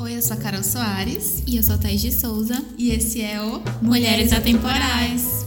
Oi, eu sou a Carol Soares. E eu sou a Thais de Souza. E esse é o Mulheres Atemporais.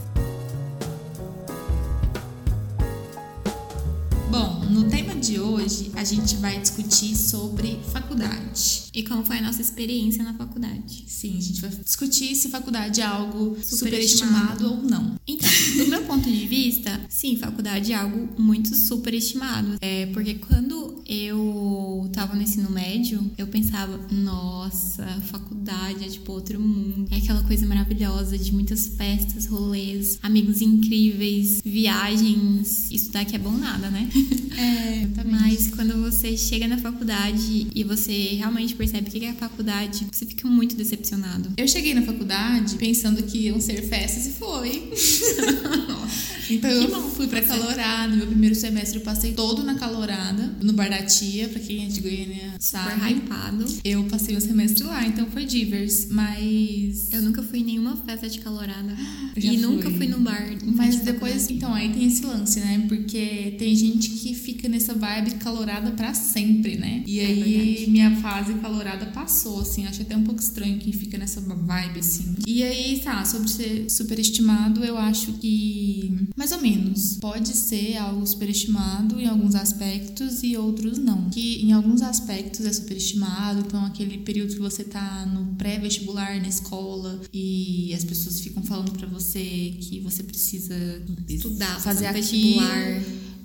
Hoje a gente vai discutir sobre faculdade. E como foi a nossa experiência na faculdade. Sim, a gente vai discutir se faculdade é algo Superestimado. superestimado ou não. Então, do meu ponto de vista, sim, faculdade é algo muito superestimado. É porque quando eu tava no ensino médio, eu pensava, nossa, faculdade é tipo outro mundo. É aquela coisa maravilhosa de muitas festas, rolês, amigos incríveis, viagens. Estudar que é bom nada, né? É, Mas quando você chega na faculdade e você realmente percebe o que é a faculdade, você fica muito decepcionado. Eu cheguei na faculdade pensando que iam ser festas e foi. então Que eu fui pra Calorada. Meu primeiro semestre eu passei todo na Calorada, no Bar da Tia, pra quem é de Goiânia Super sabe. hypado. Eu passei o semestre lá, então foi divers, mas. Eu nunca fui em nenhuma festa de calorada. E nunca fui. fui no bar. Mas de depois, então, aí tem esse lance, né? Porque tem gente que fica nessa vibe calorada pra sempre, né? E É aí verdade. minha fase calorada passou, assim. Acho até um pouco estranho quem fica nessa vibe, assim. E aí, tá, sobre ser superestimado, eu acho que. Mais ou menos. Pode ser algo superestimado em alguns aspectos e outros não. Que em alguns aspectos é superestimado, então aquele período que você tá no pré-vestibular na escola e as pessoas ficam falando pra você que você precisa Estudar, fazer fazer aquilo.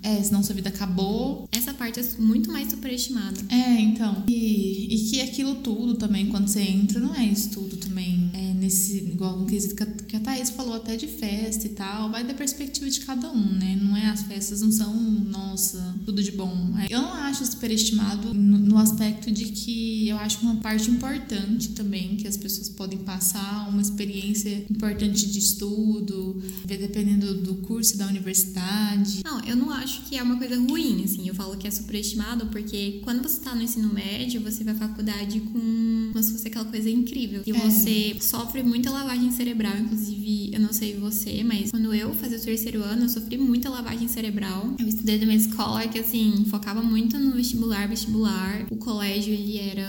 É, senão sua vida acabou. Essa parte é muito mais superestimada. É, então. E, e que aquilo tudo também, quando você entra, não é isso tudo também. Nesse. Igual um quesito que a, Thaís falou até de festa e tal. Vai da perspectiva de cada um, né? Não é as festas, não são, nossa, tudo de bom. É, Eu não acho superestimado no, no aspecto de que eu acho uma parte importante também que as pessoas podem passar, uma experiência importante de estudo, dependendo do curso e da universidade. Não, eu não acho que é uma coisa ruim, assim. Eu falo que é superestimado porque quando você tá no ensino médio, você vai à faculdade com como se fosse aquela coisa incrível. E É. você sofre muita lavagem cerebral, inclusive, eu não sei você, mas quando eu fazia o terceiro ano, eu sofri muita lavagem cerebral. Eu estudei numa escola que, assim, focava muito no vestibular, vestibular. O colégio, ele era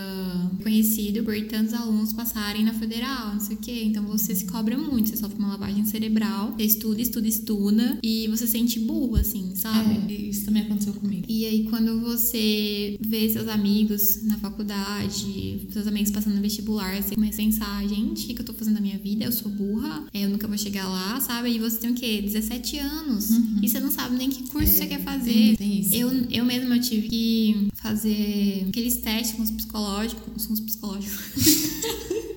conhecido por tantos alunos passarem na federal, não sei o quê. Então você se cobra muito, você sofre uma lavagem cerebral, você estuda, estuda, estuda, e você se sente burro, assim, sabe? É, isso também aconteceu comigo. E aí, quando você vê seus amigos na faculdade, seus amigos passando no vestibular, você começa a pensar, gente, o que, que eu tô fazendo na minha vida? Eu sou burra, é, eu nunca vou chegar lá, sabe? E você tem o quê? 17 anos. E você não sabe nem que curso você quer fazer. Tem, tem isso. Eu, eu mesma eu tive que fazer aqueles testes com os psicológicos. Com os psicológicos.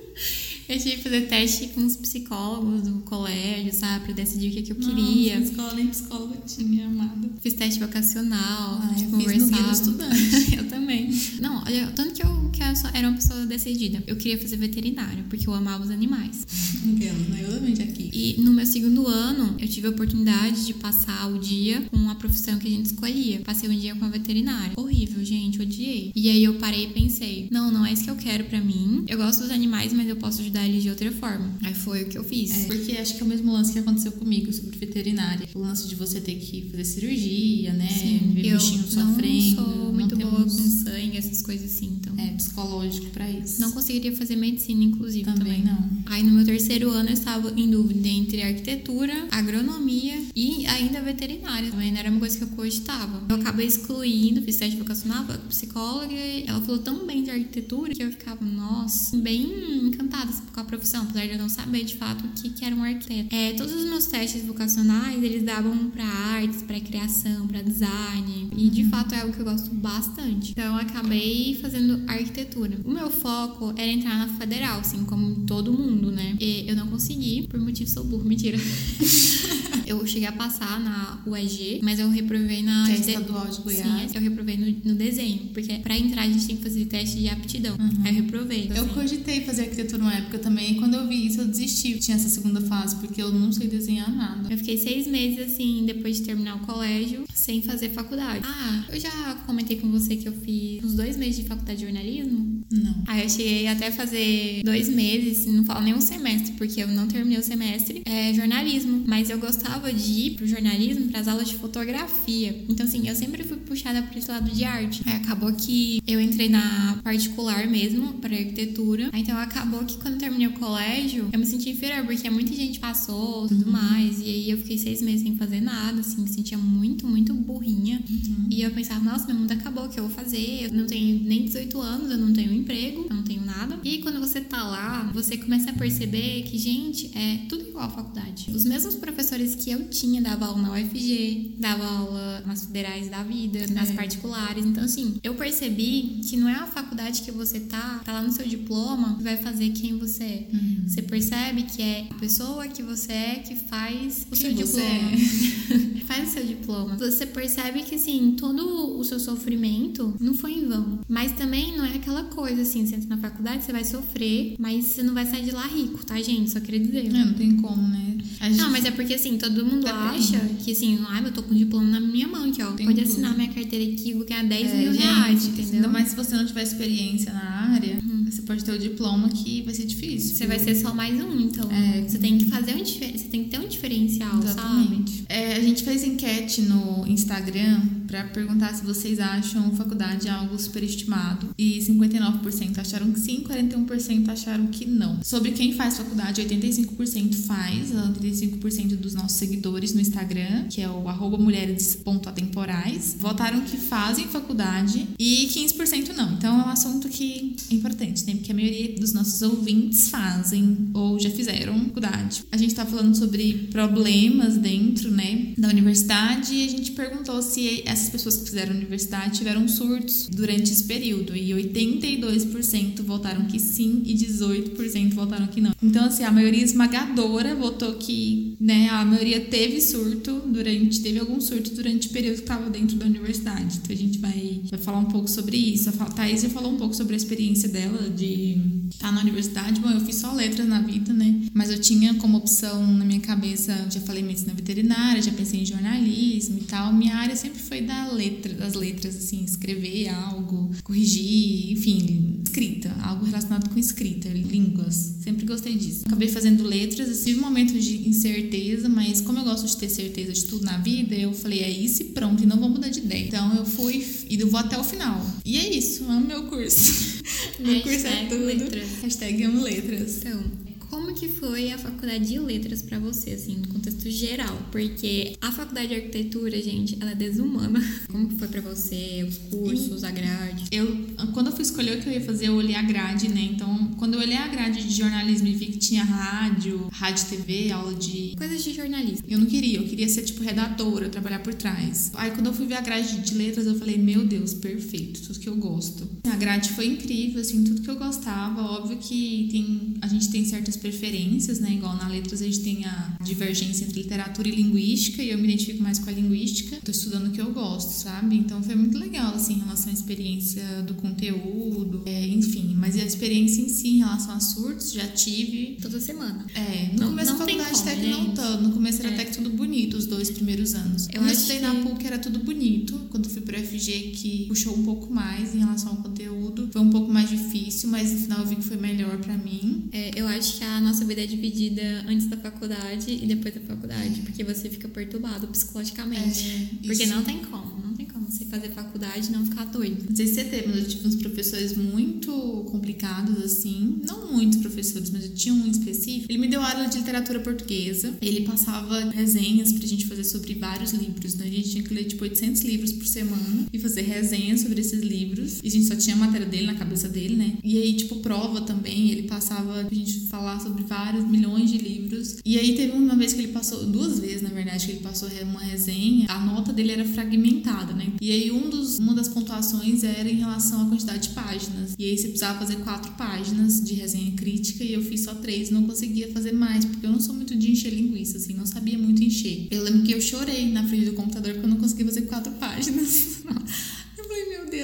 eu tive que fazer teste com os psicólogos do colégio, sabe? Pra decidir o que, que eu queria. Nossa, escola nem psicóloga tinha, amada. Fiz teste vocacional, Ah, de eu conversar. estudante. eu também. Não, olha, tanto que eu, que eu era uma pessoa decidida. Eu queria fazer veterinário, porque eu amava os animais. Aquelas, né? Eu também já aqui. E no meu segundo ano, eu tive a oportunidade de passar o dia com a profissão que a gente escolhia. Passei um dia com a veterinária. Horrível, gente, odiei. E aí eu parei e pensei: não, não é isso que eu quero pra mim. Eu gosto dos animais, mas eu posso ajudar eles de outra forma. Aí foi o que eu fiz. É, porque acho que é o mesmo lance que aconteceu comigo sobre veterinária. O lance de você ter que fazer cirurgia, né? Sim, Ver eu bichinho não sofrendo. sou muito não boa com sangue, essas coisas assim, então. é, psicológico pra isso. Não conseguiria fazer medicina, inclusive, também, também. não. Aí no meu terceiro ano eu estava em dúvida entre arquitetura, agronomia e ainda veterinária. Também não era uma coisa que eu cogitava. Eu acabei excluindo, fiz teste vocacional, psicóloga, e ela falou tão bem de arquitetura que eu ficava, nossa, bem encantada com a profissão, apesar de eu não saber de fato o que, que era um arquiteto. É, todos os meus testes vocacionais, eles davam pra artes, pra criação, pra design, e de fato é algo que eu gosto bastante. Então eu acabei fazendo arquitetura. O meu foco era entrar na federal, assim, como todo mundo, né? E eu não consegui, por motivo sou burro, mentira. eu cheguei a passar na UEG, mas eu reprovei na. Que é estadual de Goiás. Sim, eu reprovei no, no desenho, porque pra entrar a gente tem que fazer teste de aptidão. Aí eu reprovei. Eu assim. cogitei fazer arquitetura uma época também, e quando eu vi isso, eu desisti. Tinha essa segunda fase, porque eu não sei desenhar nada. Eu fiquei seis meses, assim, depois de terminar o colégio, sem fazer faculdade. Ah, eu já comentei com você que eu fiz uns dois meses de faculdade de jornalismo. Não. Aí eu cheguei até fazer dois meses, não falo nem um semestre, porque eu não terminei o semestre, é jornalismo. Mas eu gostava gostava de ir pro jornalismo, para as aulas de fotografia. Então, assim, eu sempre fui puxada para esse lado de arte. Aí acabou que eu entrei na particular mesmo, para arquitetura. Aí, então, acabou que quando terminei o colégio, eu me senti inferior, porque muita gente passou tudo uhum. mais. E aí eu fiquei seis meses sem fazer nada, assim, me sentia muito, muito burrinha. Uhum. E eu pensava, nossa, meu mundo acabou, o que eu vou fazer? Eu não tenho nem 18 anos, eu não tenho emprego, eu não tenho nada. E quando você tá lá, você começa a perceber que, gente, é tudo igual à faculdade. Os mesmos professores que eu tinha dava aula na UFG, dava aula nas federais da vida, nas é. particulares. Então, assim, eu percebi que não é a faculdade que você tá, tá lá no seu diploma, que vai fazer quem você é. Uhum. Você percebe que é a pessoa que você é que faz o seu diploma. É. faz o seu diploma. Você percebe que, assim, todo o seu sofrimento não foi em vão. Mas também não é aquela coisa, assim, você entra na faculdade, você vai sofrer, mas você não vai sair de lá rico, tá, gente? Só queria dizer. É, não tem como, né? Gente... Não, mas é porque, assim, todo mundo tá acha bem. que, assim, ai, eu tô com o diploma na minha mão aqui, ó. Tem Pode tudo. assinar minha carteira aqui, vou ganhar 10 é, mil gente, reais, entendeu? Ainda mais se você não tiver experiência na área, uhum. Você pode ter o diploma que vai ser difícil. Você vai ser só mais um, então. É. Você tem que fazer um Você tem que ter um diferencial, Exatamente. sabe? É, a gente fez enquete no Instagram para perguntar se vocês acham faculdade algo superestimado. E 59% acharam que sim, 41% acharam que não. Sobre quem faz faculdade, 85% faz, 85% dos nossos seguidores no Instagram, que é o mulheres.atemporais, votaram que fazem faculdade e 15% não. Então é um assunto que é importante, né? Porque a maioria dos nossos ouvintes fazem ou já fizeram faculdade. A gente tá falando sobre problemas dentro, né, da universidade e a gente perguntou se essas pessoas que fizeram universidade tiveram surtos durante esse período e 82% votaram que sim e 18% votaram que não. Então, assim, a maioria esmagadora votou que, né, a maioria teve surto durante, teve algum surto durante o período que estava dentro da universidade. Então, a gente vai, vai falar um pouco sobre isso. A Thaís já falou um pouco sobre a experiência dela de tá na universidade. Bom, eu fiz só letras na vida, né, mas eu tinha como opção na minha cabeça, já falei medicina veterinária, já pensei em jornalismo e tal. Minha área sempre foi da letra, das letras, assim, escrever algo, corrigir, enfim, escrita, algo relacionado com escrita, línguas. Sempre gostei disso. Acabei fazendo letras, assim, tive momentos de incerteza, mas como eu gosto de ter certeza de tudo na vida, eu falei, é isso e pronto, e não vou mudar de ideia. Então eu fui e eu vou até o final. E é isso, amo meu curso. meu curso é tudo. Letras. Hashtag amo letras. Então, como que foi a faculdade de letras para você, assim, no contexto geral? Porque a faculdade de arquitetura, gente, ela é desumana. Como que foi para você, os cursos, a grade? Eu, quando eu fui escolher o que eu ia fazer, eu olhei a grade, né? Então, quando eu olhei a grade de jornalismo e vi que tinha rádio, rádio TV, aula de... Coisas de jornalismo. Eu não queria, eu queria ser, tipo, redatora, trabalhar por trás. Aí, quando eu fui ver a grade de letras, eu falei, meu Deus, perfeito, tudo que eu gosto. A grade foi incrível, assim, tudo que eu gostava. Óbvio que tem, a gente tem certas preferências, né? Igual na letras a gente tem a divergência entre literatura e linguística, e eu me identifico mais com a linguística. Tô estudando o que eu gosto, sabe? Então foi muito legal, assim, em relação à experiência do conteúdo, é, enfim. Mas a experiência em si, em relação a surtos, já tive. Toda semana. É, no não, começo não da faculdade até que não tanto. No começo era é. até que tudo bonito, os dois primeiros anos. Eu eu estudei que... na PUC era tudo bonito. Quando fui pro FG, que puxou um pouco mais em relação ao conteúdo, foi um pouco mais difícil, mas no final eu vi que foi melhor para mim. É, eu acho que a nossa vida é dividida antes da faculdade e depois da faculdade, porque você fica perturbado psicologicamente. É, porque não tem como, não tem como você fazer faculdade e não ficar doido. Não sei se você teve, mas eu tive uns professores muito complicados, assim. Não muitos professores, mas eu tinha um específico. Ele me deu aula de literatura portuguesa. Ele passava resenhas pra gente fazer sobre vários livros, né? A gente tinha que ler, tipo, 800 livros por semana e fazer resenhas sobre esses livros. E a gente só tinha a matéria dele na cabeça dele, né? E aí, tipo, prova também. Ele passava pra gente falar sobre vários milhões de livros. E aí teve uma vez que ele passou, duas vezes, na verdade, que ele passou uma resenha. A nota dele era fragmentada, né? E aí um dos, uma das pontuações era em relação à quantidade de páginas. E aí você precisava fazer quatro páginas de resenha crítica e eu fiz só três. Não conseguia fazer mais, porque eu não sou muito de encher linguiça, assim, não sabia muito encher. Eu lembro que eu chorei na frente do computador porque eu não conseguia fazer quatro páginas.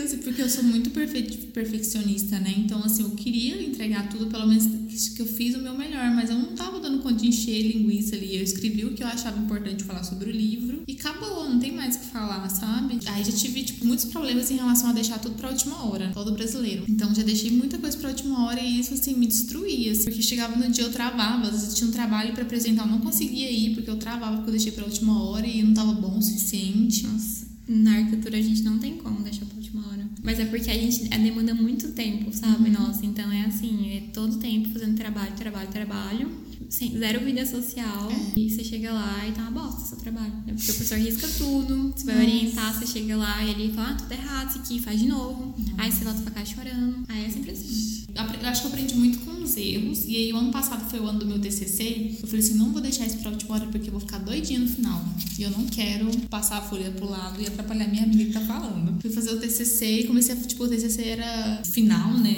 Deus, porque eu sou muito perfe perfeccionista, né? Então, assim, eu queria entregar tudo, pelo menos que eu fiz o meu melhor, mas eu não tava dando conta de encher linguiça ali. Eu escrevi o que eu achava importante falar sobre o livro e acabou, não tem mais o que falar, sabe? Aí já tive, tipo, muitos problemas em relação a deixar tudo pra última hora, todo brasileiro. Então, já deixei muita coisa pra última hora e isso, assim, me destruía, assim, porque chegava no dia eu travava, às vezes tinha um trabalho para apresentar, eu não conseguia ir porque eu travava, porque eu deixei pra última hora e não tava bom o suficiente. Nossa. Na arquitetura a gente não tem como deixar pra última hora. Mas é porque a gente a demanda muito tempo, sabe? Uhum. Nossa, então é assim, é todo tempo fazendo trabalho, trabalho, trabalho. Sem, zero vida social. É. E você chega lá e tá uma bosta seu trabalho. Né? Porque o professor risca tudo, você vai Nossa. orientar, você chega lá e ele fala, ah, tudo errado, isso aqui, faz de novo. Uhum. Aí você volta pra cá chorando. Aí é sempre assim. Eu acho que eu aprendi muito com os erros. E aí, o ano passado foi o ano do meu TCC. Eu falei assim: não vou deixar isso pra última hora porque eu vou ficar doidinha no final. E eu não quero passar a folha pro lado e atrapalhar minha amiga que tá falando. Fui fazer o TCC e comecei a. Tipo, o TCC era final, né?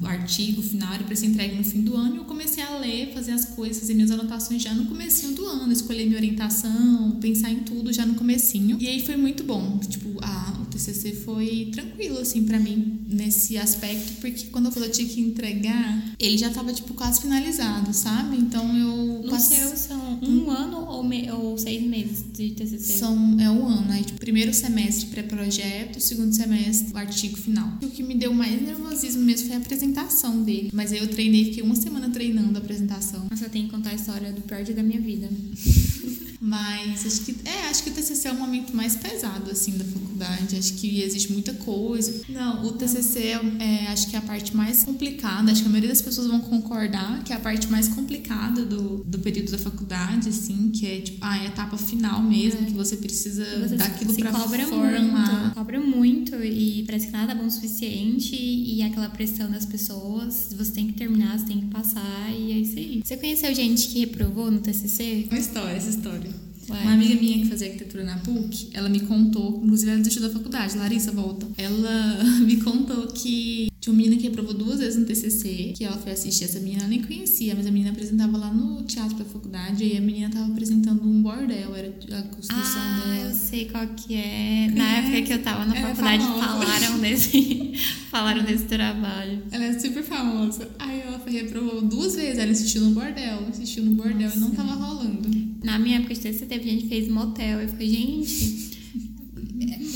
O artigo final era pra ser entregue no fim do ano. E eu comecei a ler, fazer as coisas, fazer minhas anotações já no comecinho do ano. Escolher minha orientação, pensar em tudo já no comecinho. E aí foi muito bom. Tipo, a, TCC foi tranquilo, assim, para mim, nesse aspecto, porque quando eu tinha que entregar, ele já tava, tipo, quase finalizado, sabe? Então eu. No passe... seu são um ano ou, me... ou seis meses de TCC? São, é um ano. Aí, tipo, primeiro semestre pré-projeto, segundo semestre o artigo final. E o que me deu mais nervosismo mesmo foi a apresentação dele. Mas aí eu treinei, fiquei uma semana treinando a apresentação. Nossa, tenho que contar a história do pior dia da minha vida. Mas acho que é, acho que o TCC é o momento mais pesado assim da faculdade. Acho que existe muita coisa. Não, o TCC é, é, acho que é a parte mais complicada. Acho que a maioria das pessoas vão concordar que é a parte mais complicada do, do período da faculdade, assim, que é tipo a etapa final mesmo, é. que você precisa você daquilo para formar. Muito, cobra muito e parece que nada é bom o suficiente e aquela pressão das pessoas, você tem que terminar, você tem que passar e é isso aí. Você conheceu gente que reprovou no TCC? Uma história, essa história. Ué. Uma amiga minha que fazia arquitetura na PUC, ela me contou, inclusive ela desistiu da faculdade, Larissa volta. Ela me contou que tinha uma menina que aprovou duas vezes no TCC, que ela foi assistir. Essa menina ela nem conhecia, mas a menina apresentava lá no teatro da faculdade e a menina tava apresentando um bordel, era a construção ah, dela. eu sei qual que é. Na é. época que eu tava na faculdade, falaram desse, falaram desse trabalho. Ela é super famosa. Aí ela foi, reprovou duas vezes, ela assistiu no bordel, assistiu no bordel Nossa. e não tava rolando. Na minha época de TCC teve gente que fez motel. Eu fiquei, gente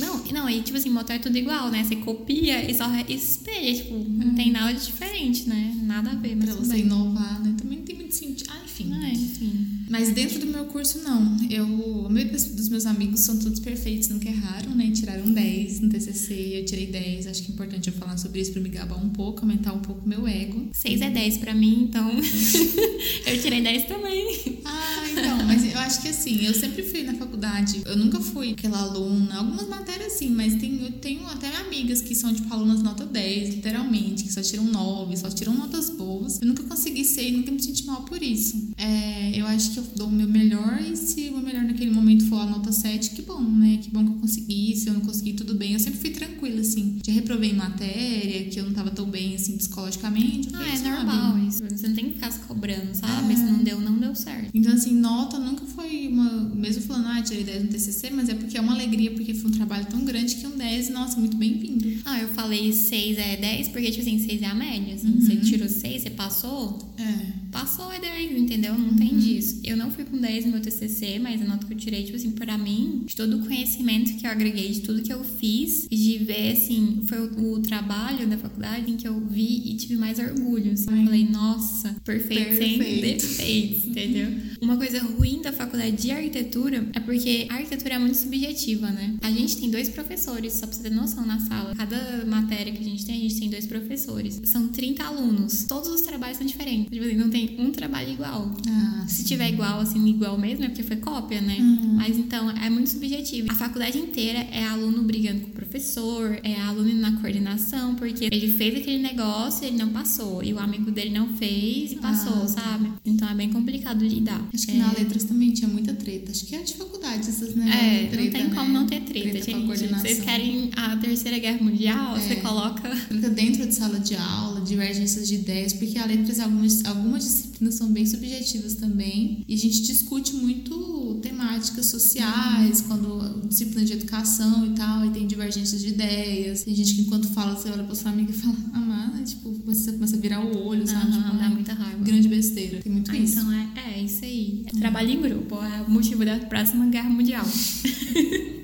não, não, e tipo assim, motor é tudo igual, né? Você copia e só espelha, tipo, não tem nada de diferente, né? Nada a ver, mas. Pra você bem. inovar, né? Também não tem muito sentido. Enfim. Ah, enfim. Mas dentro do meu curso, não. Eu, a maioria dos meus amigos são todos perfeitos, nunca erraram, né? Tiraram 10 no TCC, eu tirei 10. Acho que é importante eu falar sobre isso pra me gabar um pouco, aumentar um pouco o meu ego. 6 é 10 pra mim, então. eu tirei 10 também. Ah, então. Mas eu acho que assim, eu sempre fui na faculdade, eu nunca fui aquela aluna. Algumas matérias sim, mas tem, eu tenho até amigas que são, tipo, alunas nota 10, literalmente, que só tiram 9, só tiram notas boas. Eu nunca consegui ser e nunca me senti mal por isso. É, eu acho que eu dou o meu melhor e se o meu melhor naquele momento for a nota 7, que bom, né? Que bom que eu consegui. Se eu não consegui, tudo bem. Eu sempre fui tranquila, assim. Já reprovei em matéria, que eu não tava tão bem, assim, psicologicamente. Ah, é normal isso. Você não tem que ficar se cobrando, sabe? É. Se não deu, não deu certo. Então, assim, nota nunca foi uma. Mesmo falando, ah, tirei 10 no TCC, mas é porque é uma alegria, porque foi um trabalho tão grande que um 10, nossa, muito bem-vindo. Ah, eu falei 6 é 10, porque, tipo assim, 6 é a média. Assim, uhum. Você tirou 6, você passou? É. Passou é 10, entendeu? Não uhum. tem disso. Eu não fui com 10 no meu TCC, mas a nota que eu tirei, tipo assim, pra mim, de todo o conhecimento que eu agreguei, de tudo que eu fiz, de ver, assim, foi o, o trabalho da faculdade em que eu vi e tive mais orgulho. Assim. Eu falei, nossa, perfeito, perfeito. sem defeitos, entendeu? Uma coisa ruim da faculdade de arquitetura é porque a arquitetura é muito subjetiva, né? A gente tem dois professores, só pra você ter noção na sala. Cada matéria que a gente tem, a gente tem dois professores. São 30 alunos. Todos os trabalhos são diferentes. Tipo assim, não tem um trabalho igual. Ah, Se tiver igual, assim, igual mesmo, é porque foi cópia, né? Uhum. Mas então é muito subjetivo. A faculdade inteira é aluno brigando com o professor, é aluno na coordenação, porque ele fez aquele negócio e ele não passou. E o amigo dele não fez e passou, ah. sabe? Então é bem complicado de lidar. Acho que é. na letras também tinha muita treta. Acho que é a dificuldade essas, né? É, treta, não tem né? como não ter treta, treta gente. Vocês querem a Terceira Guerra Mundial? É. Você coloca. Fica dentro de sala de aula, divergências de ideias, porque a letras, algumas, algumas disciplinas são bem subjetivas também. E a gente discute muito temáticas sociais, quando disciplina de educação e tal, e tem divergências de ideias. Tem gente que enquanto fala, você olha pra sua amiga e fala, amada, tipo, você começa a virar o olho, sabe? Aham, tipo, dá ai, muita raiva. Grande besteira. Tem muito Ah, isso. então é, é isso aí. É trabalho em grupo, é o motivo da próxima guerra mundial.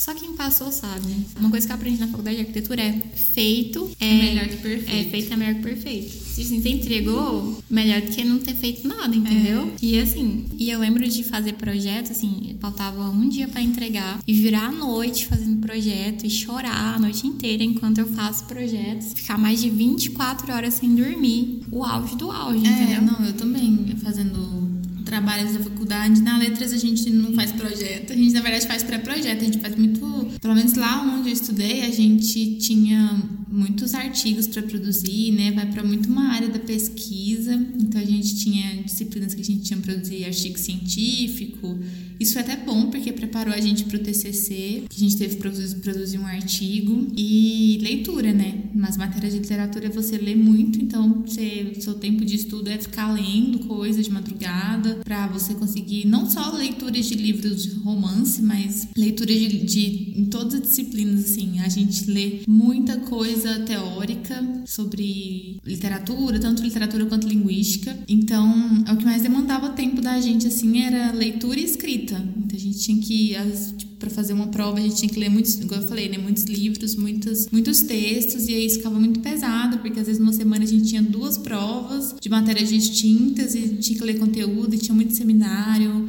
Só quem passou sabe. Uma coisa que eu aprendi na faculdade de arquitetura é feito é, Melhor que perfeito. É, feito é melhor que perfeito. Se você entregou, melhor do que não ter feito nada, entendeu? E assim, e eu lembro de fazer projeto, assim, faltava um dia pra entregar e virar à noite fazendo projeto e chorar a noite inteira enquanto eu faço projetos. Ficar mais de 24 horas sem dormir. O auge do auge, É, entendeu? não, eu também fazendo trabalhos da faculdade. Na letras a gente não faz projeto, a gente na verdade faz pré-projeto, a gente faz muito. Pelo menos lá onde eu estudei, a gente tinha muitos artigos para produzir, né? Vai para muito uma área da pesquisa, então a gente tinha disciplinas que a gente tinha que produzir artigo científico. Isso foi até bom porque preparou a gente para o TCC, que a gente teve que produzir, produzir um artigo e leitura, né? Nas matérias de literatura você lê muito, então você, seu tempo de estudo é ficar lendo coisa de madrugada para você conseguir não só leituras de livros de romance, mas leituras de, de em todas as disciplinas assim. A gente lê muita coisa teórica sobre literatura, tanto literatura quanto linguística. Então, é o que mais demandava tempo da gente assim era leitura e escrita. Então a gente tinha que às para fazer uma prova, a gente tinha que ler muitos, igual eu falei, né, muitos livros, muitos, muitos textos, e aí isso ficava muito pesado, porque às vezes numa semana a gente tinha duas provas de matérias distintas e tinha que ler conteúdo, e tinha muito seminário.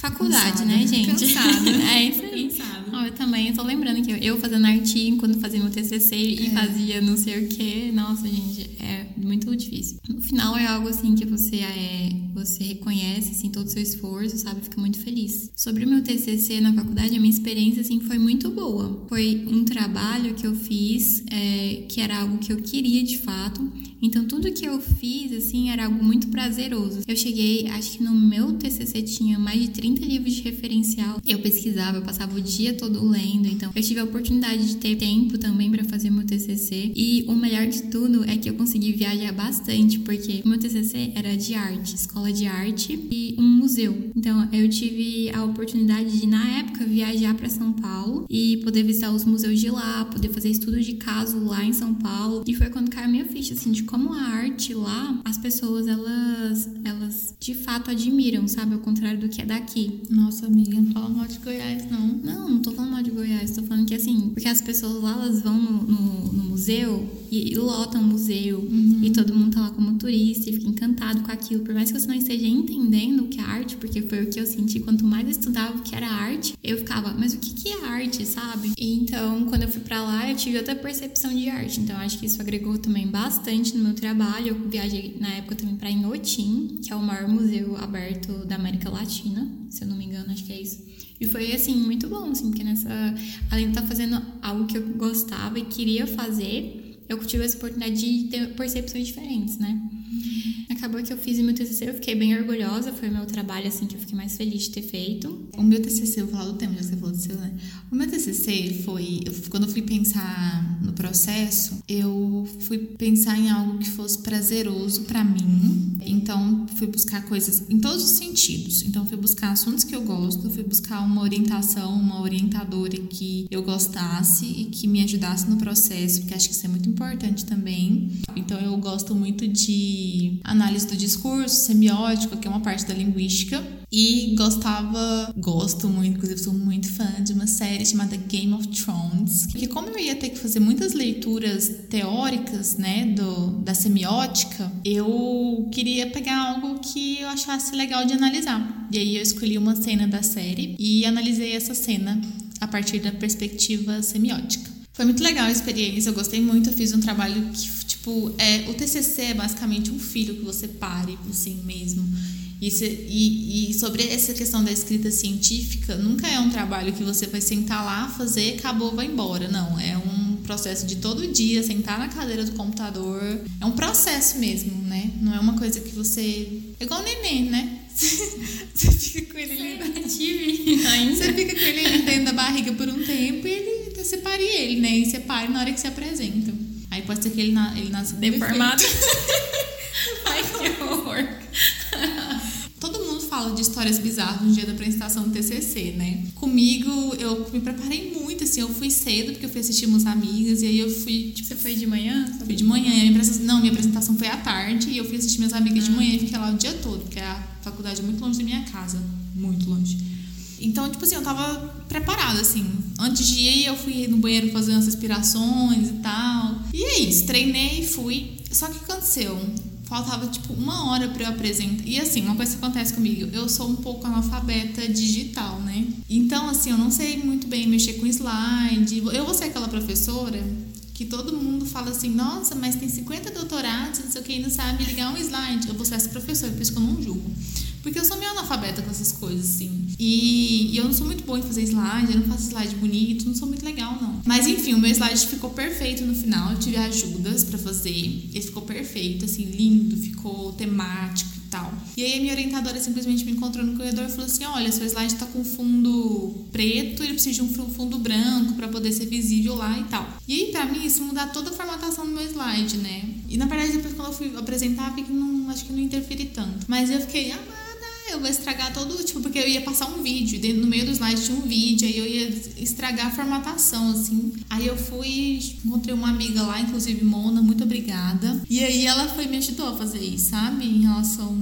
Faculdade, Cansada. né, gente? Cansada. é isso aí. Cansada. Ó, eu também, eu tô lembrando que eu, eu fazendo artigo quando fazia meu TCC e É. fazia não sei o que. Nossa, gente, é muito difícil. No final é algo assim que você é, você reconhece assim todo o seu esforço, sabe? Fica muito feliz. Sobre o meu TCC na faculdade, a minha experiência assim foi muito boa. Foi um trabalho que eu fiz é, que era algo que eu queria de fato. Então tudo que eu fiz assim era algo muito prazeroso. Eu cheguei, acho que no meu TCC tinha mais de 30 livros de referencial. Eu pesquisava, eu passava o dia todo lendo. Então eu tive a oportunidade de ter tempo também para fazer meu TCC. E o melhor de tudo é que eu consegui viajar bastante, porque o meu TCC era de arte, escola de arte e um museu. Então eu tive a oportunidade de na época viajar para São Paulo e poder visitar os museus de lá, poder fazer estudo de caso lá em São Paulo. E foi quando caiu a minha ficha assim de como a arte lá, as pessoas elas elas de fato admiram, sabe, ao contrário do que é daqui. Nossa amiga, não fala mal de Goiás, não. Não, não tô falando mal de Goiás, tô falando que assim, porque as pessoas lá, elas vão no, no, no museu e, e lotam o museu e todo mundo tá lá como turista e fica encantado com aquilo. Por mais que você não esteja entendendo o que é arte, porque foi o que eu senti, quanto mais eu estudava o que era arte, eu ficava, mas o que, que é arte, sabe? E então, quando eu fui pra lá, eu tive outra percepção de arte. Então, acho que isso agregou também bastante no meu trabalho. Eu viajei na época também pra Inhotim, que é o maior museu aberto da América Latina, se eu não me engano, acho que é isso. E foi assim, muito bom, assim, porque nessa. Além de estar fazendo algo que eu gostava e queria fazer, eu tive essa oportunidade de ter percepções diferentes, né? Acabou que eu fiz o meu TCC, eu fiquei bem orgulhosa, foi o meu trabalho, assim, que eu fiquei mais feliz de ter feito. O meu TCC, eu vou falar do tema, já que você falou do seu, né? O meu TCC foi, eu- quando eu fui pensar processo, eu fui pensar em algo que fosse prazeroso pra mim. Então, fui buscar coisas em todos os sentidos. Então, fui buscar assuntos que eu gosto, fui buscar uma orientação, uma orientadora que eu gostasse e que me ajudasse no processo, porque acho que isso é muito importante também. Então, eu gosto muito de análise do discurso, semiótica, que é uma parte da linguística. E gostava, gosto muito, inclusive sou muito fã de uma série chamada Game of Thrones. Porque como eu ia ter que fazer muitas leituras teóricas, né, do, da semiótica, eu queria pegar algo que eu achasse legal de analisar. E aí eu escolhi uma cena da série e analisei essa cena a partir da perspectiva semiótica. Foi muito legal a experiência, eu gostei muito, eu fiz um trabalho que, tipo, é, o TCC é basicamente um filho que você pare, assim mesmo. E, se- e- e sobre essa questão da escrita científica, nunca é um trabalho que você vai sentar lá, fazer, acabou, vai embora. Não, é um processo de todo dia, sentar na cadeira do computador. É um processo mesmo, né? Não é uma coisa que você. É igual o neném, né? Você fica com ele ali. tive ainda. Você fica com ele dentro da barriga por um tempo e ele, você pare ele, né? E você pare na hora que se apresenta. Aí pode ser que ele, na, ele nasça Deformado. Ai, que horror. Fala de histórias bizarras no dia da apresentação do TCC, né? Comigo, eu me preparei muito, assim, eu fui cedo, porque eu fui assistir umas amigas, e aí eu fui, tipo... Você foi de manhã? Fui de manhã, minha não, minha apresentação foi à tarde, e eu fui assistir minhas amigas ah. de manhã e fiquei lá o dia todo, porque a faculdade é muito longe da minha casa, muito longe. Então, tipo assim, eu tava preparada, assim. Antes de ir, eu fui no banheiro fazer umas respirações e tal. E é isso, treinei, fui. Só que aconteceu faltava tipo uma hora para eu apresentar. E assim, uma coisa que acontece comigo, eu sou um pouco analfabeta digital, né? Então, assim, eu não sei muito bem mexer com slide. Eu vou ser aquela professora que todo mundo fala assim, nossa, mas tem 50 doutorados, não sei o que, e não sabe ligar um slide. Eu vou ser essa professora, por isso que eu não julgo. Porque eu sou meio analfabeta com essas coisas, assim. E, e, eu não sou muito boa em fazer slide, eu não faço slide bonito, não sou muito legal, não. Mas enfim, o meu slide ficou perfeito no final. Eu tive ajudas para fazer. Ele ficou perfeito, assim, lindo, ficou temático e tal. E aí a minha orientadora simplesmente me encontrou no corredor e falou assim: olha, seu slide tá com fundo preto, ele precisa de um fundo branco para poder ser visível lá e tal. E aí, pra mim, isso mudar toda a formatação do meu slide, né? E na verdade, depois quando eu fui apresentar, vi que não, acho que não interferi tanto. Mas eu fiquei, ah, eu vou estragar todo, tipo, porque eu ia passar um vídeo, e no meio do slide tinha um vídeo, aí eu ia estragar a formatação, assim. Aí eu fui, encontrei uma amiga lá, inclusive Mona, muito obrigada. E aí ela foi me ajudou a fazer isso, sabe? Em relação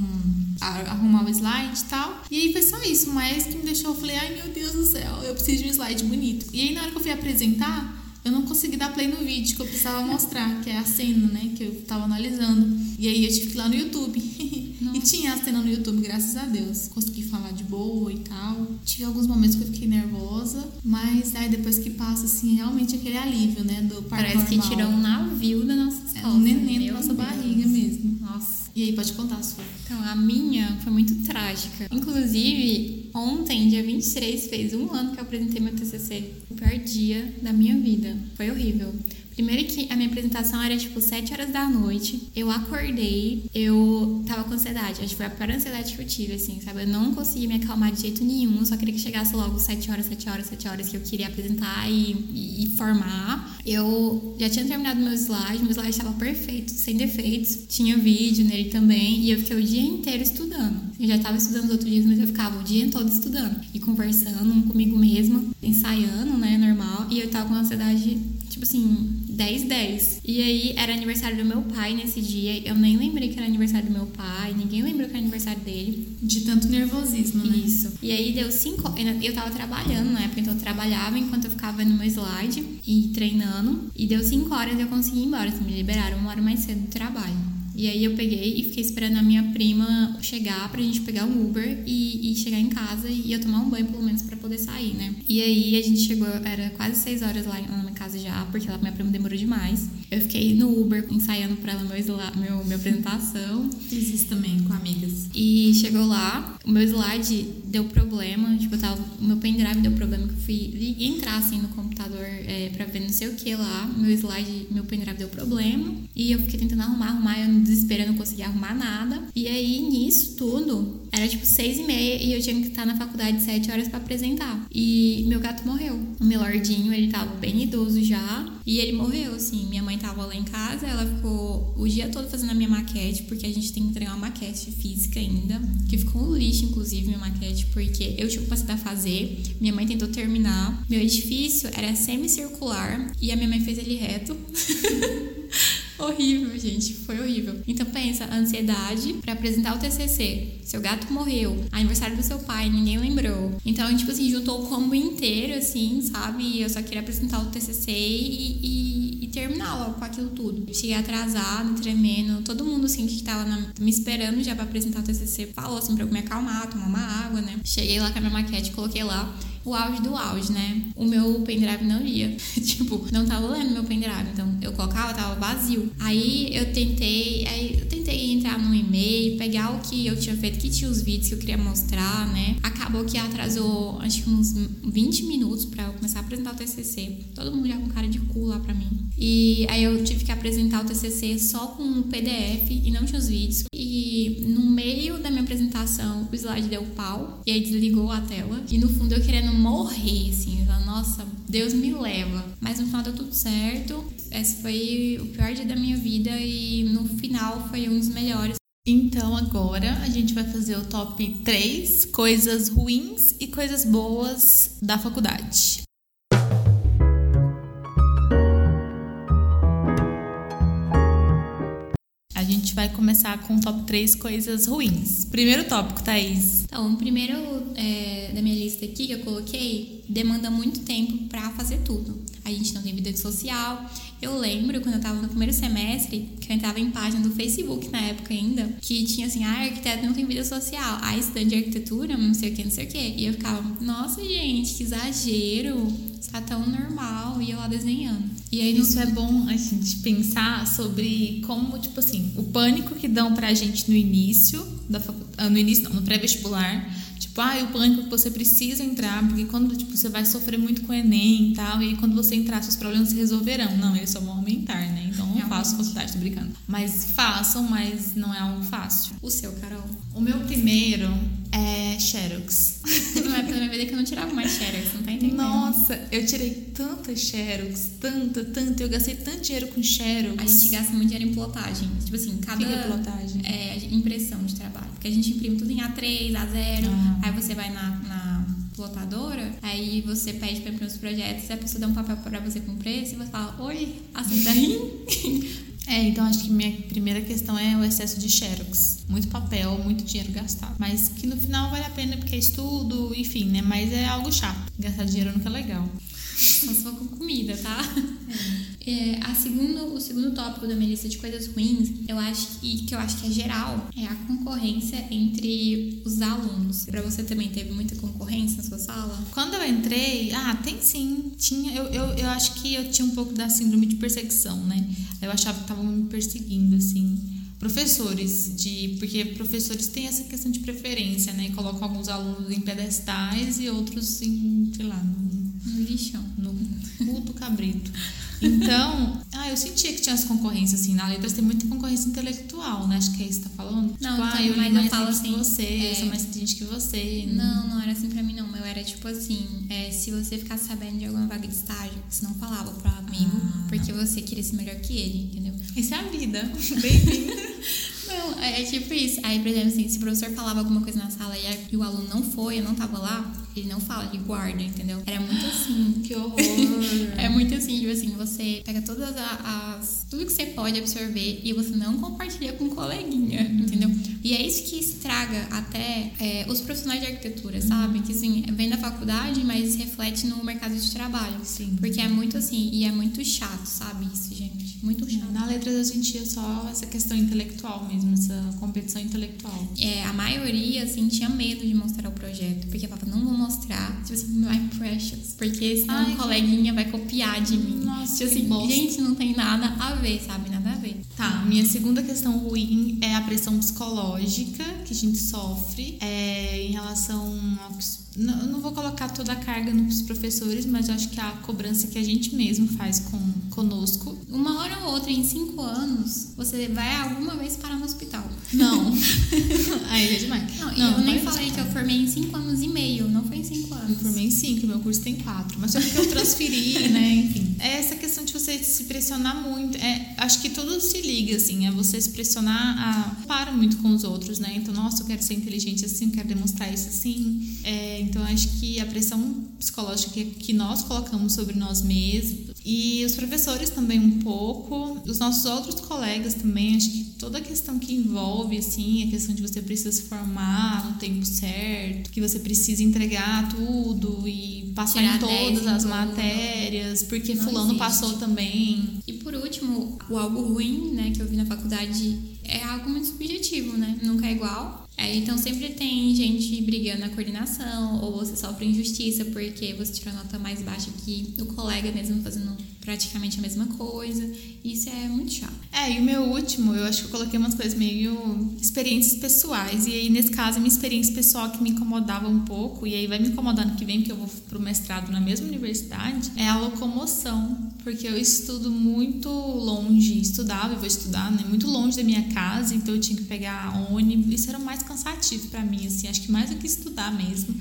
arrumar o slide e tal. E aí foi só isso, mas que me deixou, eu falei, ai meu Deus do céu, eu preciso de um slide bonito. E aí na hora que eu fui apresentar, eu não consegui dar play no vídeo que eu precisava mostrar, que é a cena, né, que eu tava analisando. E aí eu tive que ir lá no YouTube. tinha a cena no YouTube, graças a Deus. Consegui falar de boa e tal. Tive alguns momentos que eu fiquei nervosa, mas aí depois que passa, assim, realmente aquele alívio, né, do Parece normal. que tirou um navio da nossa É um neném da nossa Deus. barriga mesmo. Nossa. E aí, pode contar a sua. Então, a minha foi muito trágica. Inclusive, ontem, dia 23, fez um ano que eu apresentei meu TCC. O pior dia da minha vida. Foi horrível. Primeiro que a minha apresentação era tipo 7 horas da noite. Eu acordei, eu tava com ansiedade. Acho que foi a pior ansiedade que eu tive, assim, sabe? Eu não conseguia me acalmar de jeito nenhum. Só queria que chegasse logo 7 horas, 7 horas, 7 horas que eu queria apresentar e, e, e formar. Eu já tinha terminado meu slide, meu slide estava perfeito, sem defeitos. Tinha vídeo nele também. E eu fiquei o dia inteiro estudando. Eu já estava estudando os outros dias, mas eu ficava o dia todo estudando e conversando comigo mesma, ensaiando, né, normal. E eu tava com ansiedade, tipo assim, 10, 10. E aí era aniversário do meu pai nesse dia. Eu nem lembrei que era aniversário do meu pai, ninguém lembrou que era aniversário dele. De tanto nervosismo, né? Isso. E aí deu 5 Eu tava trabalhando na época, então eu trabalhava enquanto eu ficava no meu slide e treinando. E deu 5 horas e eu consegui ir embora. Assim, me liberaram uma hora mais cedo do trabalho. E aí eu peguei e fiquei esperando a minha prima chegar pra gente pegar um Uber e, e chegar em casa e eu tomar um banho pelo menos para poder sair, né? E aí a gente chegou, era quase seis horas lá na minha casa já, porque ela, minha prima demorou demais. Eu fiquei no Uber ensaiando pra ela meu, meu, minha apresentação. Fiz isso também com amigas. E chegou lá, o meu slide deu problema, tipo, tava, o meu pendrive deu problema, que eu fui entrar assim no computador é, pra ver não sei o que lá, meu slide, meu pendrive deu problema. E eu fiquei tentando arrumar, arrumar, eu no desespero eu não conseguia arrumar nada. E aí, nisso tudo, era tipo seis e meia e eu tinha que estar na faculdade sete horas para apresentar. E meu gato morreu. O meu lordinho, ele tava bem idoso já. E ele morreu, assim. Minha mãe tava lá em casa, ela ficou o dia todo fazendo a minha maquete, porque a gente tem que entregar uma maquete física ainda. Que ficou um lixo, inclusive, minha maquete, porque eu tinha capacidade a fazer. Minha mãe tentou terminar. Meu edifício era semicircular e a minha mãe fez ele reto. horrível, gente. Foi horrível. Então pensa, ansiedade para apresentar o TCC. Seu gato morreu. Aniversário do seu pai, ninguém lembrou. Então, tipo assim, juntou o combo inteiro, assim, sabe? E eu só queria apresentar o TCC e, e, e terminar logo com aquilo tudo. Cheguei atrasada, tremendo. Todo mundo, assim, que tava na, me esperando já para apresentar o TCC falou, assim, pra eu me acalmar, tomar uma água, né? Cheguei lá com a minha maquete, coloquei lá o auge do auge, né? O meu pendrive não lia. tipo, não tava lendo meu pendrive. Então eu colocava, tava vazio. Aí eu tentei, aí eu tentei entrar no e-mail, pegar o que eu tinha feito, que tinha os vídeos que eu queria mostrar, né? Acabou que atrasou acho que uns 20 minutos para eu começar a apresentar o TCC. Todo mundo já com cara de cu lá pra mim. E aí eu tive que apresentar o TCC só com um PDF e não tinha os vídeos. E no meio da minha apresentação, o slide deu pau e aí desligou a tela. E no fundo eu querendo morrer, assim. Nossa, Deus me leva. Mas no final deu tudo certo. Esse foi o pior dia da minha vida e no final foi um dos melhores. Então agora a gente vai fazer o top 3 coisas ruins e coisas boas da faculdade. A gente vai começar com o top 3 coisas ruins. Primeiro tópico, Thaís. Então, o primeiro é, da minha lista aqui que eu coloquei demanda muito tempo para fazer tudo. A gente não tem vida social. Eu lembro quando eu tava no primeiro semestre, que eu entrava em página do Facebook na época ainda, que tinha assim, ah, arquiteto não tem vida social. Ah, estudante de arquitetura, não sei o que, não sei o que. E eu ficava, nossa, gente, que exagero. Está tão normal. E eu lá desenhando. E aí, isso é bom a gente pensar sobre como, tipo assim, o pânico que dão pra gente no início da faculdade, no início não, no pré-vestibular, Tipo, ah, o pânico que você precisa entrar, porque quando tipo, você vai sofrer muito com o Enem e tal, e aí quando você entrar, seus problemas se resolverão. Não, eles só vão aumentar, né? Então não faço faculdade, tô brincando. Mas façam, mas não é algo fácil. O seu, Carol? O meu primeiro é Xerox. Teve uma época da minha vida que eu não tirava mais Xerox, não tá entendendo? Nossa, eu tirei tanta Xerox, tanta, tanta, eu gastei tanto dinheiro com Xerox. A gente gasta muito dinheiro em plotagem. Tipo assim, cada. É plotagem? É impressão de trabalho. Porque a gente imprime tudo em A3, A0, ah. aí você vai na, na plotadora, aí você pede para imprimir os projetos, e a pessoa dá um papel para você com preço e você fala, oi, aceita aí? É, então acho que minha primeira questão é o excesso de xerox. Muito papel, muito dinheiro gastado. Mas que no final vale a pena porque é estudo, enfim, né? Mas é algo chato. Gastar dinheiro nunca é legal. Só com comida, tá? É. É, a segundo, o segundo tópico da minha lista de coisas ruins, eu acho que, que eu acho que é geral, é a concorrência entre os alunos. Para você também teve muita concorrência na sua sala? Quando eu entrei, ah, tem sim. Tinha, eu, eu, eu acho que eu tinha um pouco da síndrome de perseguição, né? Eu achava que estavam me perseguindo, assim professores de porque professores têm essa questão de preferência né colocam alguns alunos em pedestais e outros em sei lá no, no lixão no cu do cabrito então, ah, eu sentia que tinha essa concorrência, assim, na letras tem muita concorrência intelectual, né? Acho que é isso que tá falando. Não, tipo, ah, eu mas eu falo assim. Que você, é... eu sou mais inteligente que você. Não, não era assim pra mim, não. Eu era tipo assim, é, se você ficasse sabendo de alguma vaga de estágio, você não falava pro amigo, ah, porque não. você queria ser melhor que ele, entendeu? Isso é a vida. Bem-vinda. Não, é, é, tipo isso. Aí, por exemplo, assim, se o professor falava alguma coisa na sala e, e o aluno não foi, eu não tava lá, ele não fala, ele guarda, entendeu? Era muito assim. Que horror! é muito assim, tipo assim, você pega todas as. tudo que você pode absorver e você não compartilha com um coleguinha, uhum. entendeu? E é isso que estraga até é, os profissionais de arquitetura, uhum. sabe? Que assim, vem da faculdade, mas reflete no mercado de trabalho. Sim. Porque é muito assim, e é muito chato, sabe? Isso. Muito chato. Na letra eu sentia só essa questão intelectual mesmo, essa competição intelectual. É, a maioria, assim, tinha medo de mostrar o projeto, porque falava, não vou mostrar, tipo assim, my precious, porque senão Ai, um coleguinha vai copiar de mim. Nossa, tipo assim, gente, não tem nada a ver, sabe? Nada a ver. Tá, minha segunda questão ruim é a pressão psicológica que a gente sofre é, em relação ao não, não vou colocar toda a carga nos professores, mas eu acho que a cobrança que a gente mesmo faz com conosco. Uma hora ou outra, em cinco anos, você vai alguma vez parar no hospital. Não. Aí é demais. Não, não eu nem falei que eu formei em cinco anos e meio, não foi em cinco anos. Eu formei em cinco, meu curso tem quatro. Mas só que eu transferi, né? Enfim. É essa questão de você se pressionar muito. É, acho que tudo se liga, assim. É você se pressionar a. Para muito com os outros, né? Então, nossa, eu quero ser inteligente assim, eu quero demonstrar isso assim. É, então, acho que a pressão psicológica que, que nós colocamos sobre nós mesmos e os professores também um pouco, os nossos outros colegas também, acho que toda a questão que envolve, assim, a questão de você precisa se formar no tempo certo, que você precisa entregar tudo e passar Tirar em todas as matérias, porque Não fulano existe. passou também. E último, o algo ruim, né, que eu vi na faculdade é algo muito subjetivo, né? Nunca é igual. É, então sempre tem gente brigando na coordenação, ou você sofre injustiça porque você tirou nota mais baixa que o colega mesmo fazendo praticamente a mesma coisa. Isso é muito chato. É, e o meu último, eu acho que eu coloquei umas coisas meio experiências pessoais. E aí, nesse caso, a minha experiência pessoal que me incomodava um pouco, e aí vai me incomodar no que vem, porque eu vou pro mestrado na mesma universidade, é a locomoção. Porque eu estudo muito longe, estudava e vou estudar, né? Muito longe da minha casa, então eu tinha que pegar ônibus. Isso era mais cansativo para mim, assim, acho que mais do que estudar mesmo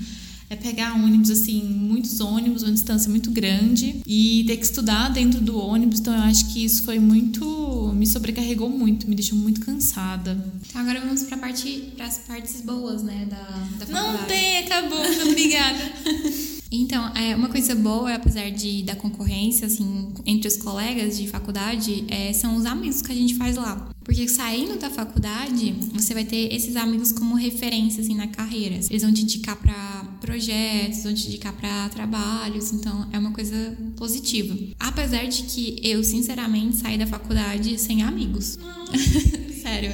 é pegar ônibus, assim, muitos ônibus, uma distância muito grande e ter que estudar dentro do ônibus. Então, eu acho que isso foi muito me sobrecarregou muito, me deixou muito cansada. Então agora vamos para parte, as partes boas, né, da, da faculdade. Não tem, acabou, obrigada. Então, é, uma coisa boa, apesar de da concorrência, assim, entre os colegas de faculdade, é, são os amigos que a gente faz lá. Porque saindo da faculdade, você vai ter esses amigos como referência, assim, na carreira. Eles vão te indicar para projetos, te indicar para trabalhos, então é uma coisa positiva. Apesar de que eu, sinceramente, saí da faculdade sem amigos. Sério.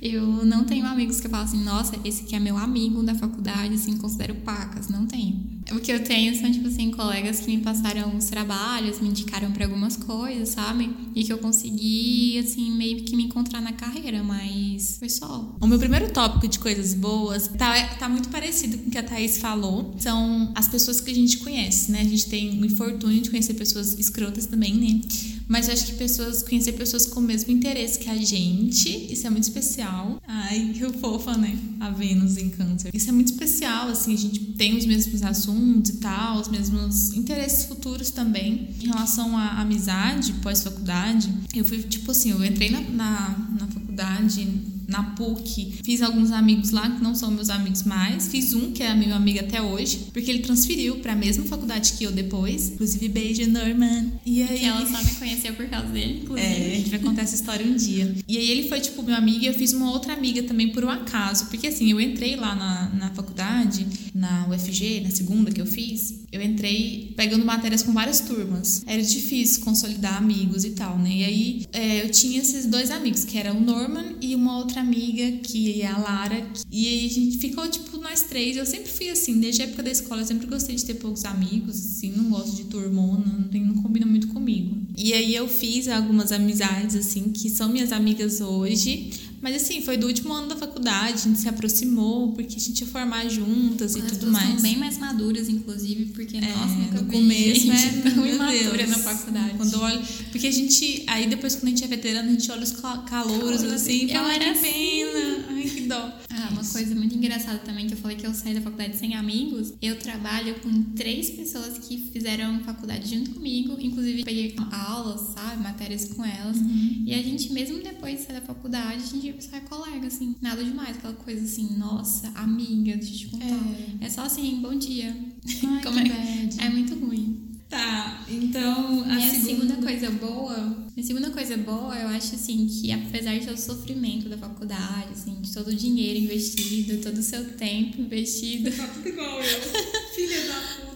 Eu não tenho amigos que falo assim, nossa, esse aqui é meu amigo da faculdade, assim, considero pacas. Não tenho. O que eu tenho são, tipo assim, colegas que me passaram os trabalhos, me indicaram para algumas coisas, sabe? E que eu consegui, assim, meio que me encontrar na carreira, mas foi só. O meu primeiro tópico de coisas boas tá, tá muito parecido com o que a Thaís falou. São as pessoas que a gente conhece, né? A gente tem o infortúnio de conhecer pessoas escrotas também, né? Mas eu acho que pessoas, conhecer pessoas com o mesmo interesse que a gente, isso é muito especial. Ai, que fofa, né? A Vênus em câncer. Isso é muito especial, assim, a gente tem os mesmos assuntos e tal, os mesmos interesses futuros também. Em relação à amizade pós-faculdade, eu fui, tipo assim, eu entrei na, na, na faculdade na PUC. Fiz alguns amigos lá que não são meus amigos mais. Fiz um que é meu amigo até hoje, porque ele transferiu para a mesma faculdade que eu depois. Inclusive, beijo, Norman. E aí. Que ela só me conheceu por causa dele, inclusive. É, a gente vai contar essa história um dia. E aí ele foi, tipo, meu amigo e eu fiz uma outra amiga também por um acaso. Porque assim, eu entrei lá na, na faculdade, na UFG, na segunda que eu fiz, eu entrei pegando matérias com várias turmas. Era difícil consolidar amigos e tal, né? E aí é, eu tinha esses dois amigos, que era o Norman e uma outra outra amiga, que é a Lara, e aí a gente ficou, tipo, nós três. Eu sempre fui assim, desde a época da escola, eu sempre gostei de ter poucos amigos, assim, não gosto de turmona, não, tem, não combina muito comigo. E aí eu fiz algumas amizades, assim, que são minhas amigas hoje, mas assim, foi do último ano da faculdade, a gente se aproximou, porque a gente ia formar juntas e As tudo mais. São bem mais maduras, inclusive, porque, é, nossa, nunca no começo, né? Tão imatura na faculdade. Quando olho, porque a gente, aí depois quando a gente é veterano, a gente olha os calouros assim, eu era que assim. pena. Ai, que dó. Ah, uma coisa muito engraçada também, que eu falei que eu saí da faculdade sem amigos, eu trabalho com três pessoas que fizeram faculdade junto comigo, inclusive peguei aulas, sabe, matérias com elas, uhum. e a gente, mesmo depois de sair da faculdade, a gente ia colega, assim. Nada demais, aquela coisa assim, nossa, amiga, deixa eu te contar. É, é só assim, bom dia. Ai, Como é? é muito ruim. Tá, então a minha segunda... segunda... coisa boa, minha segunda coisa boa, eu acho assim que apesar de todo o sofrimento da faculdade, assim, de todo o dinheiro investido, todo o seu tempo investido, tá tudo igual eu, filha da puta.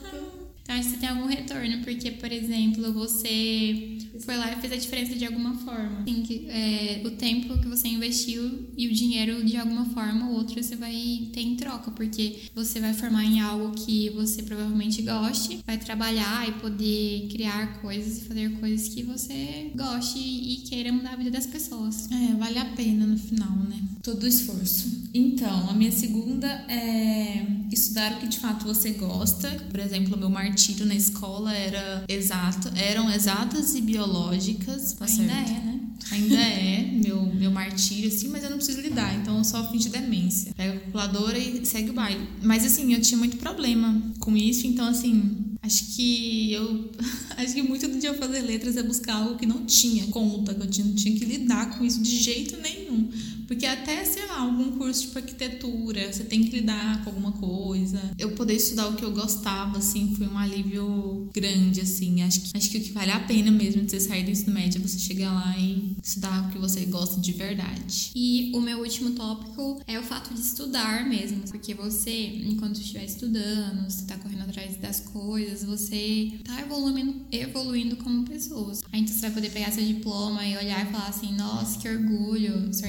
Então, acho que você tem algum retorno, porque, por exemplo, você foi lá e fez a diferença de alguma forma. Assim, que, é, o tempo que você investiu e o dinheiro, de alguma forma ou outra, você vai ter em troca, porque você vai formar em algo que você provavelmente goste, vai trabalhar e poder criar coisas e fazer coisas que você goste e queira mudar a vida das pessoas. É, vale a pena no final, né? Todo o esforço. Então, a minha segunda é estudar o que de fato você gosta. Por exemplo, o meu martírio na escola era exato, eram exatas e biológicas. Tá Ainda certo? é, né? Ainda é meu, meu martírio, assim, mas eu não preciso lidar, então eu só finge demência. Pega a calculadora e segue o baile. Mas assim, eu tinha muito problema com isso, então assim, Acho que eu. Acho que muito do dia fazer letras é buscar algo que não tinha conta, que eu tinha, não tinha que lidar com isso de jeito nenhum. Porque até, sei lá, algum curso tipo arquitetura, você tem que lidar com alguma coisa. Eu poder estudar o que eu gostava, assim, foi um alívio grande, assim. Acho que, acho que o que vale a pena mesmo de você sair do ensino médio é você chegar lá e estudar o que você gosta de verdade. E o meu último tópico é o fato de estudar mesmo. Porque você, enquanto estiver estudando, você tá correndo atrás das coisas, você tá evoluindo, evoluindo como pessoa. Aí então você vai poder pegar seu diploma e olhar e falar assim, nossa, que orgulho, sou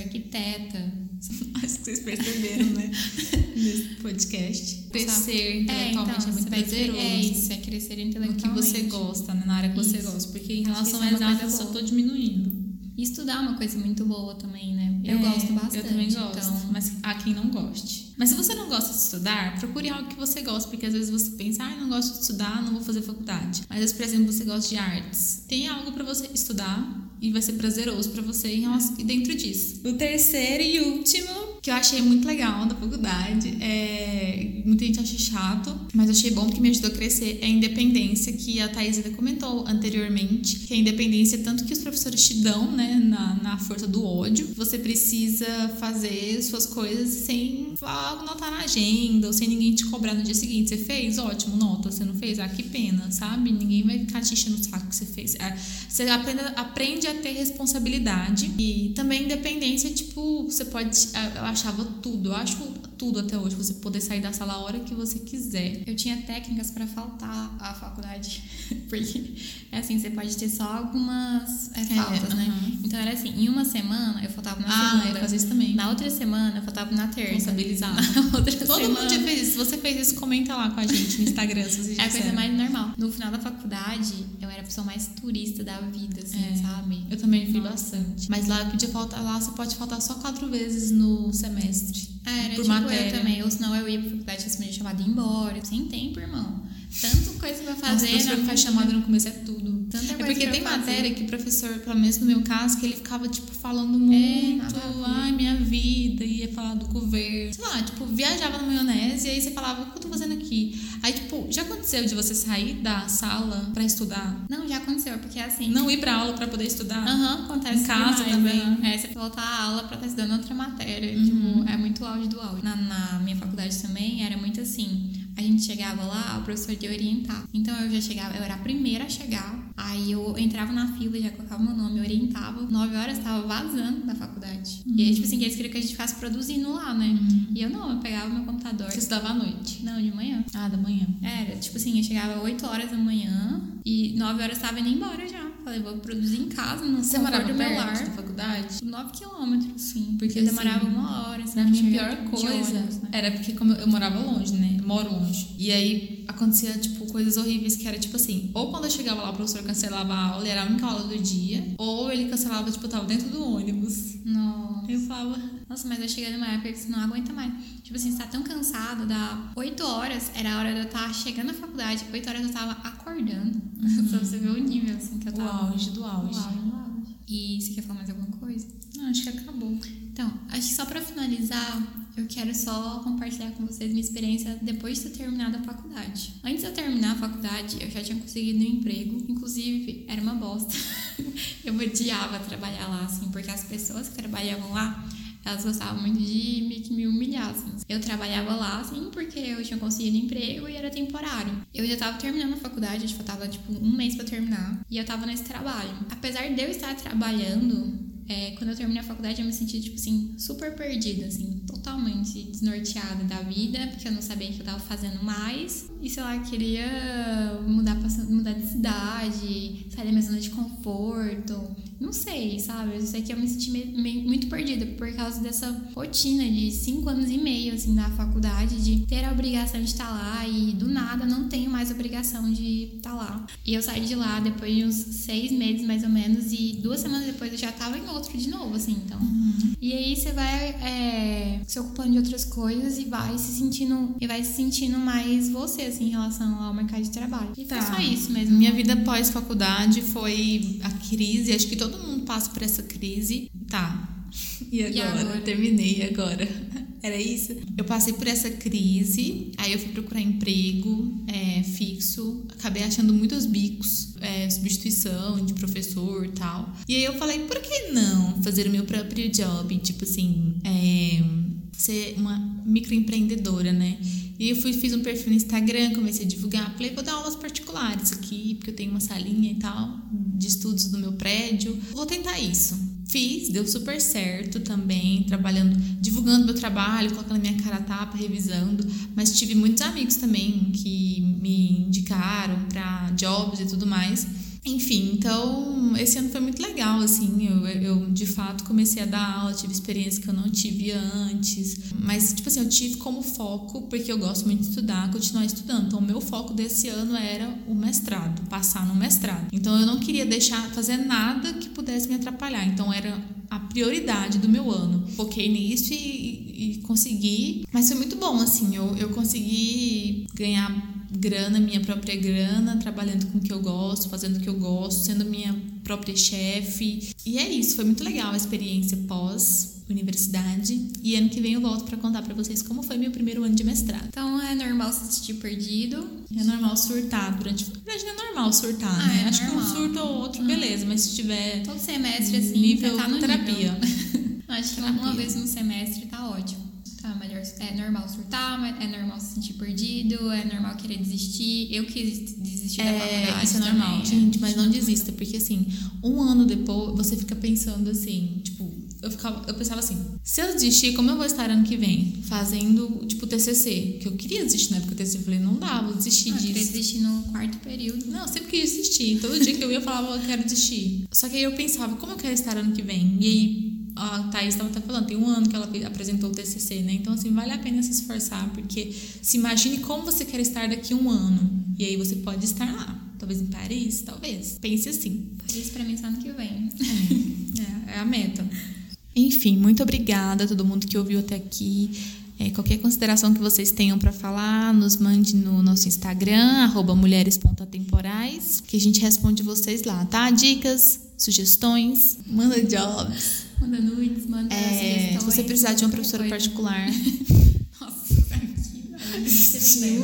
arquiteta Acho que vocês perceberam, né? Nesse podcast. Crescer intelectualmente é, então, é muito prazeroso. É isso, é crescer intelectualmente. No que você gosta, né? Na área que isso. você gosta. Porque em relação às exatas, eu só tô diminuindo. E estudar é uma coisa muito boa também, né? Eu é, gosto bastante. Eu também gosto, então... mas há quem não goste. Mas se você não gosta de estudar, procure algo que você gosta, porque às vezes você pensa, ah, não gosto de estudar, não vou fazer faculdade. Mas, por exemplo, você gosta de artes. Tem algo para você estudar e vai ser prazeroso para você em relação, dentro disso. O terceiro e último que eu achei muito legal da faculdade. É, muita gente acha chato, mas achei bom porque me ajudou a crescer. É a independência que a Thais ainda comentou anteriormente, que é a independência tanto que os professores te dão, né, na, na força do ódio. Você precisa fazer suas coisas sem anotar na agenda ou sem ninguém te cobrar no dia seguinte. Você fez? Ótimo, nota. Você não fez? Ah, que pena, sabe? Ninguém vai ficar te enchendo o saco que você fez. É, você aprende, aprende a ter responsabilidade e também independência, tipo, você pode. Eu achava tudo, eu acho tudo até hoje, você poder sair da sala a hora que você quiser. Eu tinha técnicas para faltar à faculdade, porque é assim, você pode ter só algumas é, faltas, é, né? Então era assim, em uma semana eu faltava na ah, segunda. eu fazia isso também. Na outra semana eu faltava na terça. Responsabilizar. outra Todo semana... mundo já fez isso. Se você fez isso, comenta lá com a gente no Instagram, se É a coisa mais normal. No final da faculdade, eu era a pessoa mais turista da vida, assim, é. sabe? Eu também fui bastante. Mas lá eu podia faltar, lá você pode faltar só quatro vezes no semestre. É, era por tipo. Eu também. Ou senão eu ia pra faculdade, chamado de ir embora. Sem tempo, irmão. Tanto coisa pra fazer. Nossa, o faz chamada no começo é tudo. Tanta é porque tem fazer. matéria que o professor, pelo menos no meu caso, que ele ficava, tipo, falando é, muito. É, Ai, minha vida. Ia falar do governo. Sei lá, tipo, viajava na maionese e aí você falava, o que eu tô fazendo aqui? Aí, tipo, já aconteceu de você sair da sala pra estudar? Não, já aconteceu, porque é assim. Não ir pra aula pra poder estudar? Aham, uhum, acontece. Em casa demais, também. Né? É, você voltar à aula pra estar estudando outra matéria. Uhum. Tipo, é muito auge do áudio. Na, na minha faculdade também era muito assim a gente chegava lá, o professor de orientar. Então eu já chegava, eu era a primeira a chegar. Aí eu entrava na fila, já colocava meu nome, orientava. Nove horas estava vazando da faculdade. Uhum. E aí, tipo assim, eles queriam que a gente ficasse produzindo lá, né? Uhum. E eu não, eu pegava meu computador. Você estudava à noite? Não, de manhã. Ah, da manhã. Era, tipo assim, eu chegava 8 horas da manhã e 9 horas estava indo embora já. Falei, vou produzir em casa, no Você morava do meu lar. da faculdade? 9 quilômetros, sim. Porque eu demorava assim, uma hora. Assim, a minha pior coisa ônibus, né? era porque como eu morava longe, né? Moro longe. E aí acontecia, tipo, coisas horríveis que era tipo assim, ou quando eu chegava lá, o professor cancelava a aula, era a única aula do dia, ou ele cancelava, tipo, eu tava dentro do ônibus. Nossa. Eu falava. Nossa, mas eu cheguei numa época que você não aguenta mais. Tipo assim, você tá tão cansado, dá 8 horas, era a hora de eu estar chegando na faculdade, 8 horas eu tava acordando. Uhum. Só você ver o nível, assim, que eu tava. O auge do auge. O auge do auge. E você quer falar mais alguma coisa? Não, acho que acabou. Então, acho que só pra finalizar, eu quero só compartilhar com vocês minha experiência depois de ter terminado a faculdade. Antes de eu terminar a faculdade, eu já tinha conseguido um emprego, inclusive era uma bosta. eu odiava trabalhar lá, assim, porque as pessoas que trabalhavam lá elas gostavam muito de me, me humilhar, assim. Eu trabalhava lá, assim, porque eu tinha conseguido emprego e era temporário. Eu já tava terminando a faculdade, acho que faltava, tipo, um mês para terminar. E eu tava nesse trabalho. Apesar de eu estar trabalhando, é, quando eu terminei a faculdade, eu me senti, tipo assim, super perdida, assim, totalmente desnorteada da vida, porque eu não sabia o que eu tava fazendo mais. E sei lá, queria mudar, mudar de cidade, sair da minha zona de conforto. Não sei, sabe? Eu sei que eu me senti meio, meio, muito perdida por causa dessa rotina de cinco anos e meio, assim, na faculdade, de ter a obrigação de estar lá e do nada não tenho mais obrigação de estar lá. E eu saí de lá depois de uns seis meses, mais ou menos, e duas semanas depois eu já tava em outro de novo, assim, então. Uhum. E aí você vai é, se ocupando de outras coisas e vai se sentindo e vai se sentindo mais você, assim, em relação ao mercado de trabalho. E tá. foi só isso mesmo. Minha vida pós-faculdade foi a crise, acho que todo mundo passa por essa crise. Tá. E agora? E agora? Terminei agora. Era isso? Eu passei por essa crise, aí eu fui procurar emprego é, fixo, acabei achando muitos bicos, é, substituição de professor e tal. E aí eu falei, por que não fazer o meu próprio job? Tipo assim, é, ser uma microempreendedora, né? E eu fui, fiz um perfil no Instagram, comecei a divulgar, falei, vou dar aulas particulares aqui, porque eu tenho uma salinha e tal, de estudos do meu prédio. Vou tentar isso. Fiz, deu super certo também, trabalhando, divulgando meu trabalho, colocando minha cara a tapa, revisando. Mas tive muitos amigos também que me indicaram para jobs e tudo mais. Enfim, então esse ano foi muito legal, assim, eu, eu de fato comecei a dar aula, tive experiência que eu não tive antes, mas tipo assim, eu tive como foco, porque eu gosto muito de estudar, continuar estudando, então o meu foco desse ano era o mestrado, passar no mestrado. Então eu não queria deixar, fazer nada que pudesse me atrapalhar, então era a prioridade do meu ano. Foquei nisso e, e, e consegui, mas foi muito bom, assim, eu, eu consegui ganhar grana, minha própria grana, trabalhando com o que eu gosto, fazendo o que eu gosto, sendo minha própria chefe. E é isso, foi muito legal a experiência pós universidade. E ano que vem eu volto para contar para vocês como foi meu primeiro ano de mestrado. Então é normal se sentir perdido. É normal surtar durante. Na verdade, não é normal surtar, Ah, né? é Acho normal. que um surto ou outro, beleza. Mas se tiver Todo semestre, assim, nível tá no terapia. nível. Acho que uma Terapia. vez no semestre tá ótimo. Tá melhor. É normal surtar, é normal se sentir perdido, é normal querer desistir. Eu quis desistir da É, faculdade. isso é normal, também, gente, mas não desista, porque assim, um ano depois você fica pensando assim, tipo, eu ficava, eu pensava assim, se eu desistir, como eu vou estar ano que vem? Fazendo, tipo, TCC, que eu queria desistir na época do TCC, eu falei, não dá, vou desistir Eu queria disso. desistir no quarto período. Não, eu sempre quis desistir. Todo dia que eu ia, eu falava, eu quero desistir. Só que aí eu pensava, como eu quero estar ano que vem? E aí a Thaís estava até falando, tem um ano que ela apresentou o TCC, né? Então, assim, vale a pena se esforçar, porque se imagine como você quer estar daqui a um ano. E aí você pode estar lá. Talvez em Paris, talvez. Pense assim. Isso pra mim só ano que vem. É, é a meta. Enfim, muito obrigada a todo mundo que ouviu até aqui. É, qualquer consideração que vocês tenham para falar, nos mande no nosso Instagram, arroba mulheres.atemporais, que a gente responde vocês lá, tá? Dicas, sugestões, manda jobs. Manda nudes, manda É, se você precisar de uma professora particular, Nossa, aqui, você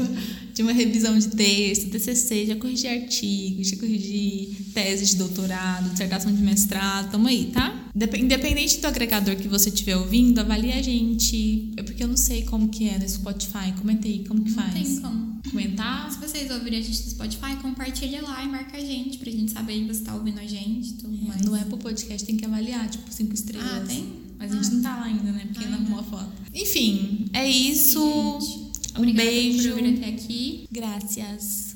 de uma, revisão de texto, TCC, já corrigi artigo, já corrigi tese de doutorado, dissertação de mestrado, tamo aí, tá? Dep- Independente do agregador que você estiver ouvindo, avalie a gente. É porque eu não sei como que é no Spotify. Comenta aí, como que Não faz? tem como. Comentar? Se vocês ouvirem a gente no Spotify, compartilha lá e marca a gente pra gente saber que você tá ouvindo a gente e tudo mais. No Apple Podcast tem que avaliar, tipo, cinco estrelas. Ah, tem? Mas a gente Ah. não tá lá ainda, né? Porque Ah, não arrumou a foto. Enfim, é isso. Aí, Obrigada beijo. por ouvir até aqui. Graças.